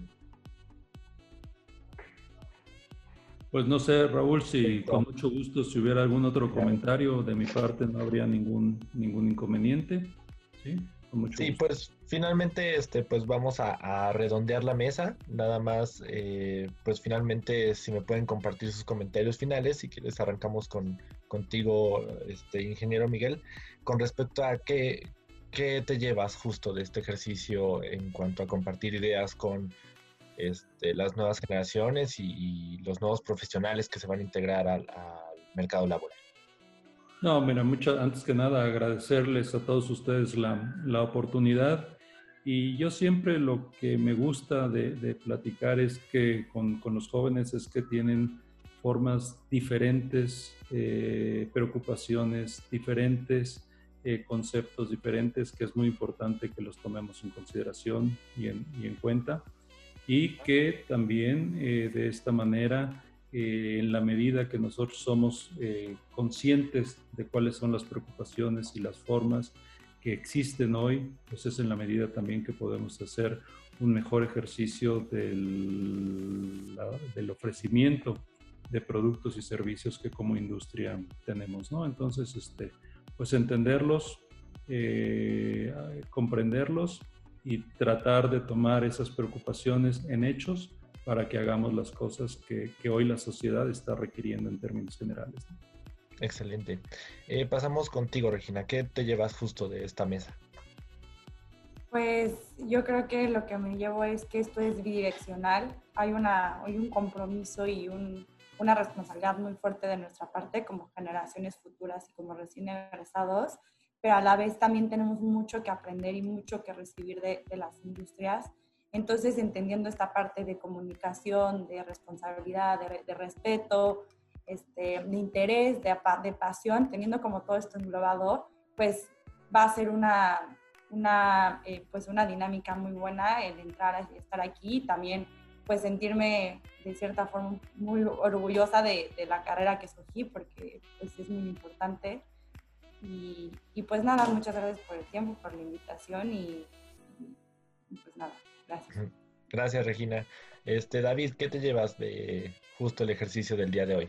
Pues no sé, Raúl, si con mucho gusto, si hubiera algún otro comentario de mi parte, no habría ningún, ningún inconveniente. ¿sí? Sí, pues finalmente este, pues vamos a, redondear la mesa. Nada más, eh, pues finalmente si me pueden compartir sus comentarios finales, si quieres arrancamos con, contigo, este, ingeniero Miguel, con respecto a qué, ¿qué te llevas justo de este ejercicio en cuanto a compartir ideas con este, las nuevas generaciones y, los nuevos profesionales que se van a integrar al, mercado laboral? No, mira, mucho, antes que nada agradecerles a todos ustedes la, la oportunidad y yo siempre lo que me gusta de, platicar es que con, con, los jóvenes es que tienen formas diferentes, eh, preocupaciones diferentes, eh, conceptos diferentes, que es muy importante que los tomemos en consideración y en, y en cuenta. Y que también eh, de esta manera, en la medida que nosotros somos conscientes de cuáles son las preocupaciones y las formas, que existen hoy, pues es en la medida también que podemos hacer un mejor ejercicio del, del ofrecimiento de productos y servicios que como industria tenemos, ¿no? Entonces, este, pues entenderlos, eh, comprenderlos y tratar de tomar esas preocupaciones en hechos para que hagamos las cosas que, que hoy la sociedad está requiriendo en términos generales. Excelente. Eh, pasamos contigo, Regina. ¿Qué te llevas justo de esta mesa? Pues yo creo que lo que me llevo es que esto es bidireccional. Hay, una, hay un compromiso y una responsabilidad muy fuerte de nuestra parte como generaciones futuras y como recién egresados, pero a la vez también tenemos mucho que aprender y mucho que recibir de, las industrias. Entonces, entendiendo esta parte de comunicación, de responsabilidad, de, de respeto, este, de interés, de, de pasión, teniendo como todo esto englobado, pues va a ser una, una, eh, pues una dinámica muy buena el entrar estar aquí y también pues sentirme de cierta forma muy orgullosa de, de la carrera que escogí porque pues es muy importante. Y, y, pues nada, muchas gracias por el tiempo, por la invitación y, y pues nada, gracias. Gracias Regina. Este, David, ¿qué te llevas de justo el ejercicio del día de hoy?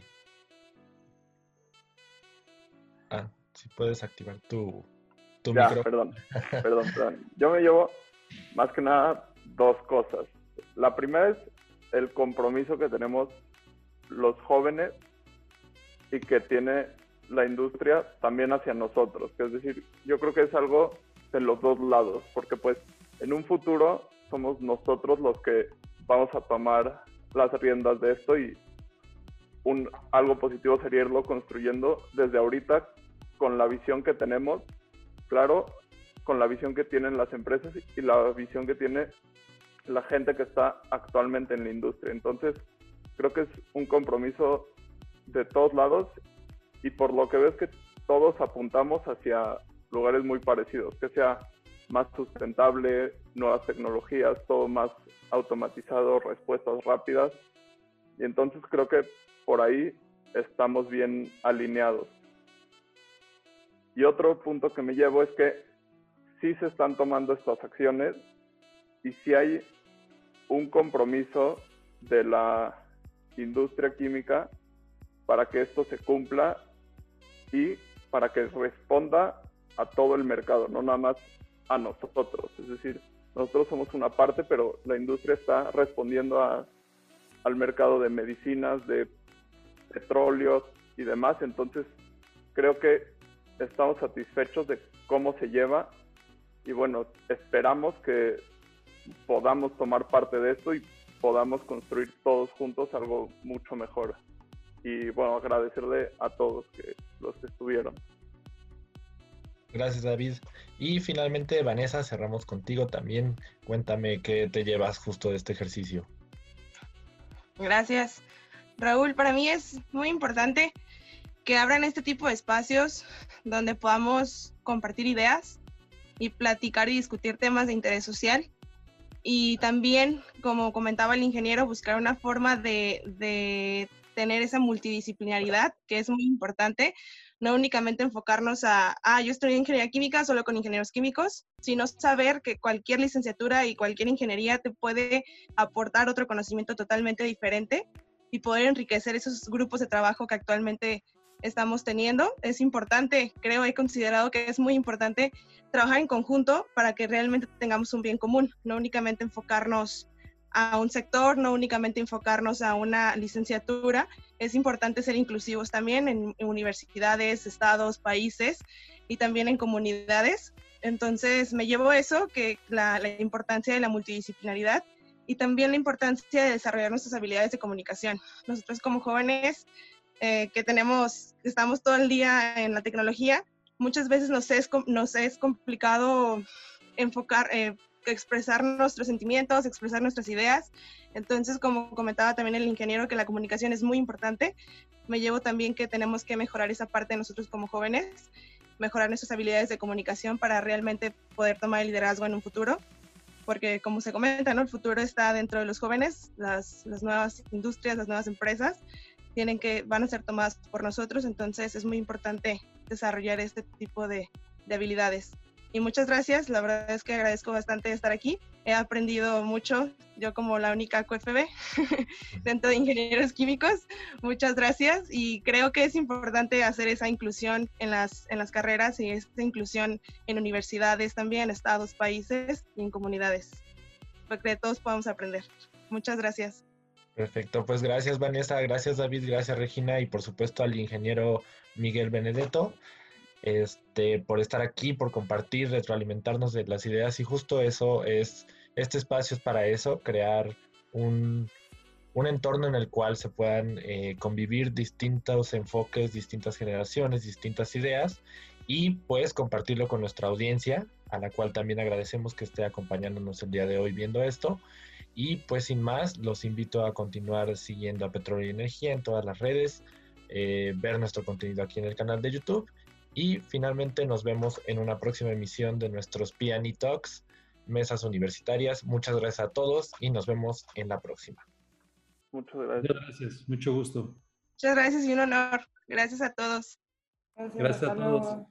Ah, si puedes activar tu, tu ya, Perdón, perdón, perdón. Yo me llevo más que nada dos cosas. La primera es el compromiso que tenemos los jóvenes y que tiene la industria también hacia nosotros. Es decir, yo creo que es algo de los dos lados, porque pues en un futuro somos nosotros los que vamos a tomar las riendas de esto y un, algo positivo sería irlo construyendo desde ahorita con la visión que tenemos, claro, con la visión que tienen las empresas y la visión que tiene la gente que está actualmente en la industria. Entonces, creo que es un compromiso de todos lados y por lo que ves que todos apuntamos hacia lugares muy parecidos, que sea más sustentable, nuevas tecnologías, todo más automatizado, respuestas rápidas. Y entonces creo que por ahí estamos bien alineados. Y otro punto que me llevo es que sí se están tomando estas acciones y sí hay un compromiso de la industria química para que esto se cumpla y para que responda a todo el mercado, no nada más a nosotros. Es decir, nosotros somos una parte, pero la industria está respondiendo a, al mercado de medicinas, de petróleos y demás. Entonces, creo que estamos satisfechos de cómo se lleva y bueno, esperamos que podamos tomar parte de esto y podamos construir todos juntos algo mucho mejor. Y bueno, agradecerle a todos que los que estuvieron. Gracias David. Y finalmente, Vanessa, cerramos contigo también. Cuéntame qué te llevas justo de este ejercicio. Gracias. Raúl, para mí es muy importante que abran este tipo de espacios donde podamos compartir ideas y platicar y discutir temas de interés social. Y también, como comentaba el ingeniero, buscar una forma de, tener esa multidisciplinaridad, que es muy importante, no únicamente enfocarnos a, ah, yo estoy en ingeniería química solo con ingenieros químicos, sino saber que cualquier licenciatura y cualquier ingeniería te puede aportar otro conocimiento totalmente diferente y poder enriquecer esos grupos de trabajo que actualmente estamos teniendo. Es importante, creo, he considerado que es muy importante trabajar en conjunto para que realmente tengamos un bien común, no únicamente enfocarnos a un sector, no únicamente enfocarnos a una licenciatura. Es importante ser inclusivos también en, universidades, estados, países y también en comunidades Entonces me llevo eso, que la, importancia de la multidisciplinaridad y también la importancia de desarrollar nuestras habilidades de comunicación. Nosotros como jóvenes eh, que tenemos, estamos todo el día en la tecnología, muchas veces nos es, nos es complicado enfocar, eh, expresar nuestros sentimientos, expresar nuestras ideas. Entonces, como comentaba también el ingeniero, que la comunicación es muy importante, me llevo también que tenemos que mejorar esa parte de nosotros como jóvenes, mejorar nuestras habilidades de comunicación para realmente poder tomar el liderazgo en un futuro porque como se comenta, ¿no? el futuro está dentro de los jóvenes, las, nuevas industrias, las nuevas empresas tienen que, van a ser tomadas por nosotros, entonces es muy importante desarrollar este tipo de habilidades y muchas gracias. La verdad es que agradezco bastante estar aquí. He aprendido mucho, yo como la única QFB dentro de ingenieros químicos. Muchas gracias y creo que es importante hacer esa inclusión en las, en las carreras y esa inclusión en universidades también, estados, países y en comunidades, porque todos podamos aprender. Muchas gracias. Perfecto, pues gracias Vanessa, gracias David, gracias Regina y por supuesto al ingeniero Miguel Benedetto este, por estar aquí, por compartir, retroalimentarnos de las ideas y justo eso es, este espacio es para eso, crear un, entorno en el cual se puedan eh, convivir distintos enfoques, distintas generaciones, distintas ideas y pues compartirlo con nuestra audiencia, a la cual también agradecemos que esté acompañándonos el día de hoy viendo esto. Y pues sin más, los invito a continuar siguiendo a Petróleo y Energía en todas las redes, eh, ver nuestro contenido aquí en el canal de YouTube y finalmente nos vemos en una próxima emisión de nuestros Piani Talks, mesas universitarias. Muchas gracias a todos y nos vemos en la próxima. Muchas gracias. Muchas gracias, mucho gusto. Muchas gracias y un honor. Gracias a todos. Gracias, a todos.